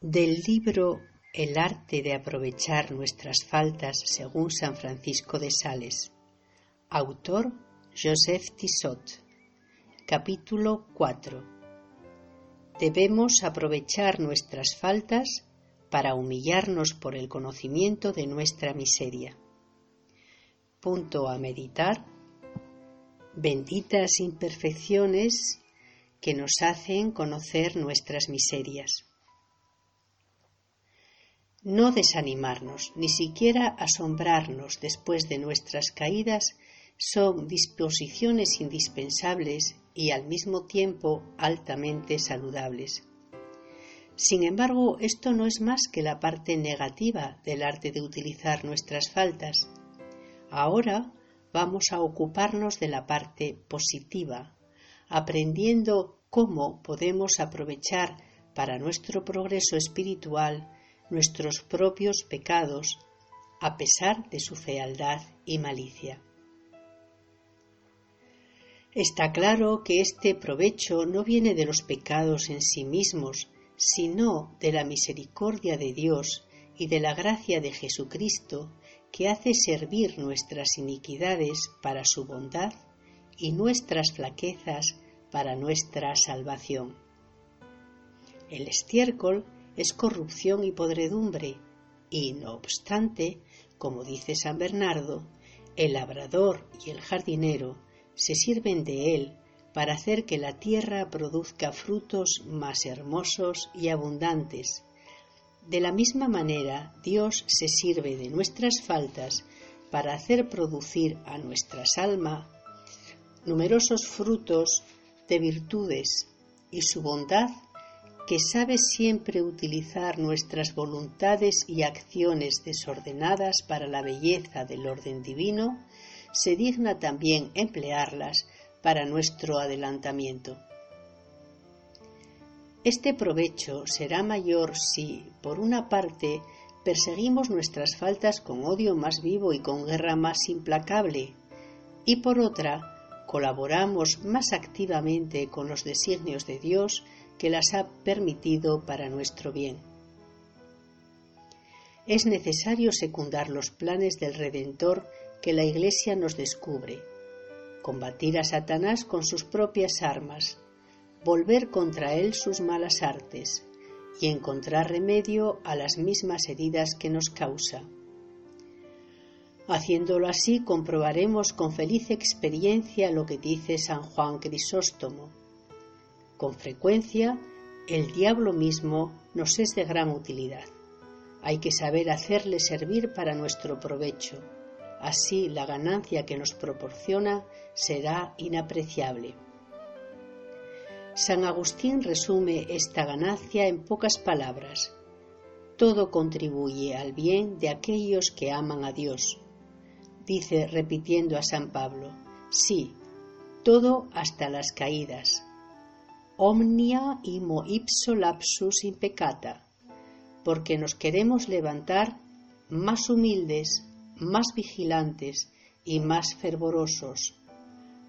Del libro El arte de aprovechar nuestras faltas según San Francisco de Sales. Autor Joseph Tissot. Capítulo 4. Debemos aprovechar nuestras faltas para humillarnos por el conocimiento de nuestra miseria. Punto a meditar. Benditas imperfecciones que nos hacen conocer nuestras miserias. No desanimarnos, ni siquiera asombrarnos después de nuestras caídas son disposiciones indispensables y al mismo tiempo altamente saludables. Sin embargo, esto no es más que la parte negativa del arte de utilizar nuestras faltas. Ahora vamos a ocuparnos de la parte positiva, aprendiendo cómo podemos aprovechar para nuestro progreso espiritual nuestros propios pecados, a pesar de su fealdad y malicia. Está claro que este provecho no viene de los pecados en sí mismos, sino de la misericordia de Dios y de la gracia de Jesucristo, que hace servir nuestras iniquidades para su bondad y nuestras flaquezas para nuestra salvación. El estiércol es corrupción y podredumbre, y no obstante, como dice San Bernardo, el labrador y el jardinero se sirven de él para hacer que la tierra produzca frutos más hermosos y abundantes. De la misma manera, Dios se sirve de nuestras faltas para hacer producir a nuestras almas numerosos frutos de virtudes y su bondad que sabe siempre utilizar nuestras voluntades y acciones desordenadas para la belleza del orden divino, se digna también emplearlas para nuestro adelantamiento. Este provecho será mayor si, por una parte, perseguimos nuestras faltas con odio más vivo y con guerra más implacable, y por otra, colaboramos más activamente con los designios de Dios que las ha permitido para nuestro bien. Es necesario secundar los planes del Redentor que la Iglesia nos descubre, combatir a Satanás con sus propias armas, volver contra él sus malas artes y encontrar remedio a las mismas heridas que nos causa. Haciéndolo así comprobaremos con feliz experiencia lo que dice San Juan Crisóstomo, con frecuencia, el diablo mismo nos es de gran utilidad. Hay que saber hacerle servir para nuestro provecho. Así la ganancia que nos proporciona será inapreciable. San Agustín resume esta ganancia en pocas palabras. Todo contribuye al bien de aquellos que aman a Dios. Dice repitiendo a San Pablo, sí, todo hasta las caídas, omnia imo ipso lapsus impecata, porque nos queremos levantar más humildes, más vigilantes y más fervorosos.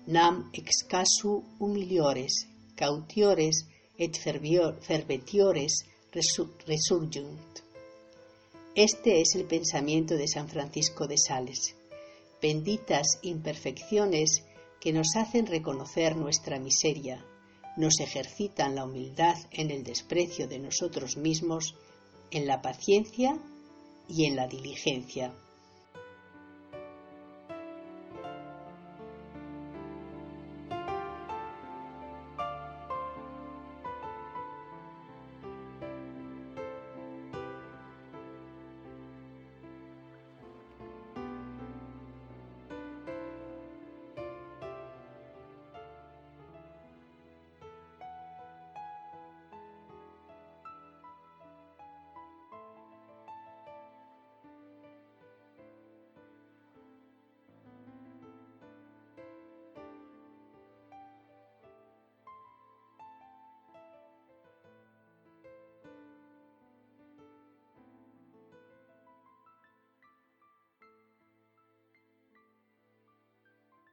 Nam ex casu humiliores, cautiores et fervetiores resurgiunt. Este es el pensamiento de San Francisco de Sales. Benditas imperfecciones que nos hacen reconocer nuestra miseria, nos ejercitan la humildad en el desprecio de nosotros mismos, en la paciencia y en la diligencia.